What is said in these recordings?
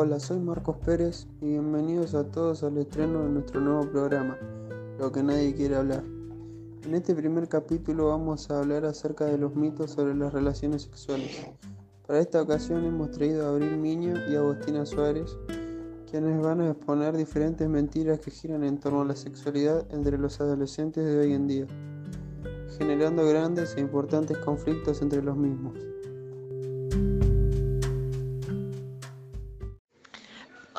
Hola, soy Marcos Pérez y bienvenidos a todos al estreno de nuestro nuevo programa, Lo que nadie quiere hablar. En este primer capítulo vamos a hablar acerca de los mitos sobre las relaciones sexuales. Para esta ocasión hemos traído a Abril Miño y a Agustina Suárez, quienes van a exponer diferentes mentiras que giran en torno a la sexualidad entre los adolescentes de hoy en día, generando grandes e importantes conflictos entre los mismos.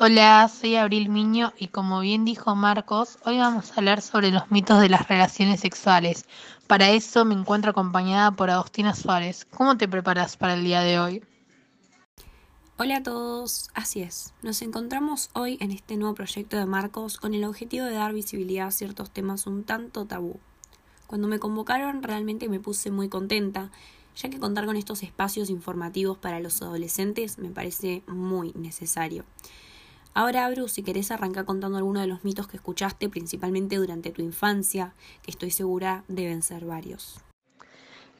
Hola, soy Abril Miño y como bien dijo Marcos, hoy vamos a hablar sobre los mitos de las relaciones sexuales. Para eso me encuentro acompañada por Agustina Suárez. ¿Cómo te preparas para el día de hoy? Hola a todos, así es. Nos encontramos hoy en este nuevo proyecto de Marcos con el objetivo de dar visibilidad a ciertos temas un tanto tabú. Cuando me convocaron realmente me puse muy contenta, ya que contar con estos espacios informativos para los adolescentes me parece muy necesario. Ahora, Abru, si querés arrancar contando algunos de los mitos que escuchaste, principalmente durante tu infancia, que estoy segura deben ser varios.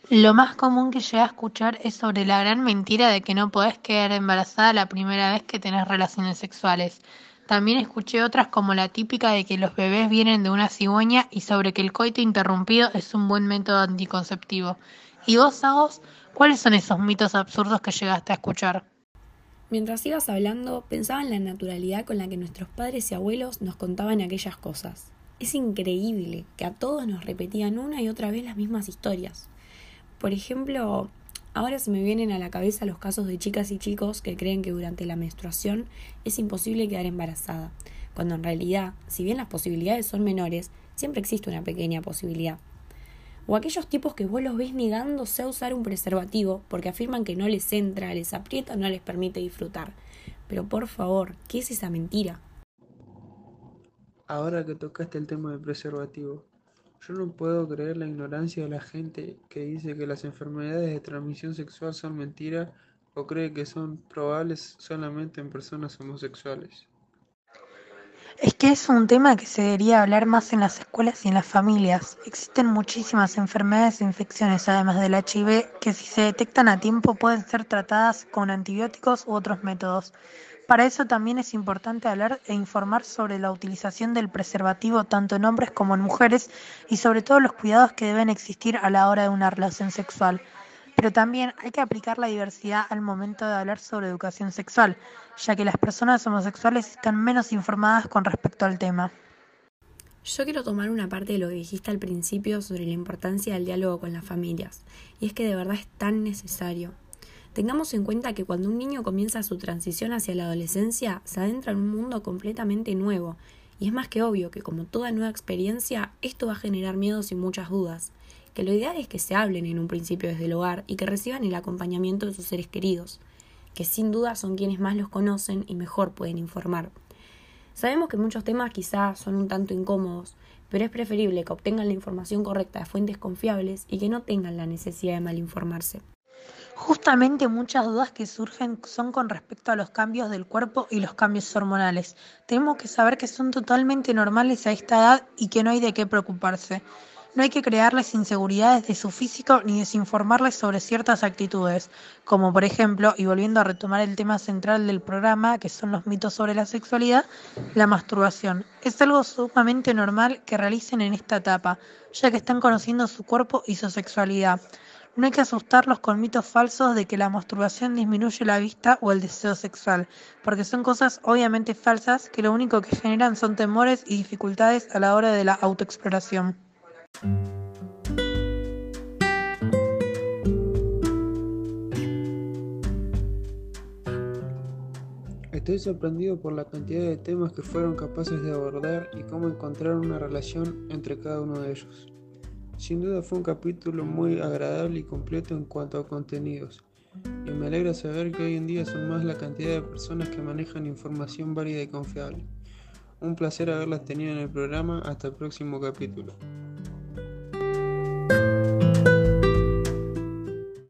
Lo más común que llegué a escuchar es sobre la gran mentira de que no podés quedar embarazada la primera vez que tenés relaciones sexuales. También escuché otras como la típica de que los bebés vienen de una cigüeña y sobre que el coito interrumpido es un buen método anticonceptivo. ¿Y vos, Agos, cuáles son esos mitos absurdos que llegaste a escuchar? Mientras ibas hablando, pensaba en la naturalidad con la que nuestros padres y abuelos nos contaban aquellas cosas. Es increíble que a todos nos repetían una y otra vez las mismas historias. Por ejemplo, ahora se me vienen a la cabeza los casos de chicas y chicos que creen que durante la menstruación es imposible quedar embarazada, cuando en realidad, si bien las posibilidades son menores, siempre existe una pequeña posibilidad o aquellos tipos que vos los ves negándose a usar un preservativo porque afirman que no les entra, les aprieta, no les permite disfrutar. Pero por favor, ¿qué es esa mentira? Ahora que tocaste el tema del preservativo, yo no puedo creer la ignorancia de la gente que dice que las enfermedades de transmisión sexual son mentira o cree que son probables solamente en personas homosexuales. Es que es un tema que se debería hablar más en las escuelas y en las familias. Existen muchísimas enfermedades e infecciones, además del HIV, que si se detectan a tiempo pueden ser tratadas con antibióticos u otros métodos. Para eso también es importante hablar e informar sobre la utilización del preservativo tanto en hombres como en mujeres y sobre todo los cuidados que deben existir a la hora de una relación sexual. Pero también hay que aplicar la diversidad al momento de hablar sobre educación sexual, ya que las personas homosexuales están menos informadas con respecto al tema. Yo quiero tomar una parte de lo que dijiste al principio sobre la importancia del diálogo con las familias, y es que de verdad es tan necesario. Tengamos en cuenta que cuando un niño comienza su transición hacia la adolescencia, se adentra en un mundo completamente nuevo, y es más que obvio que como toda nueva experiencia, esto va a generar miedos y muchas dudas que lo ideal es que se hablen en un principio desde el hogar y que reciban el acompañamiento de sus seres queridos, que sin duda son quienes más los conocen y mejor pueden informar. Sabemos que muchos temas quizás son un tanto incómodos, pero es preferible que obtengan la información correcta de fuentes confiables y que no tengan la necesidad de malinformarse. Justamente muchas dudas que surgen son con respecto a los cambios del cuerpo y los cambios hormonales. Tenemos que saber que son totalmente normales a esta edad y que no hay de qué preocuparse. No hay que crearles inseguridades de su físico ni desinformarles sobre ciertas actitudes, como por ejemplo, y volviendo a retomar el tema central del programa, que son los mitos sobre la sexualidad, la masturbación. Es algo sumamente normal que realicen en esta etapa, ya que están conociendo su cuerpo y su sexualidad. No hay que asustarlos con mitos falsos de que la masturbación disminuye la vista o el deseo sexual, porque son cosas obviamente falsas que lo único que generan son temores y dificultades a la hora de la autoexploración. Estoy sorprendido por la cantidad de temas que fueron capaces de abordar y cómo encontrar una relación entre cada uno de ellos. Sin duda fue un capítulo muy agradable y completo en cuanto a contenidos, y me alegra saber que hoy en día son más la cantidad de personas que manejan información válida y confiable. Un placer haberlas tenido en el programa, hasta el próximo capítulo.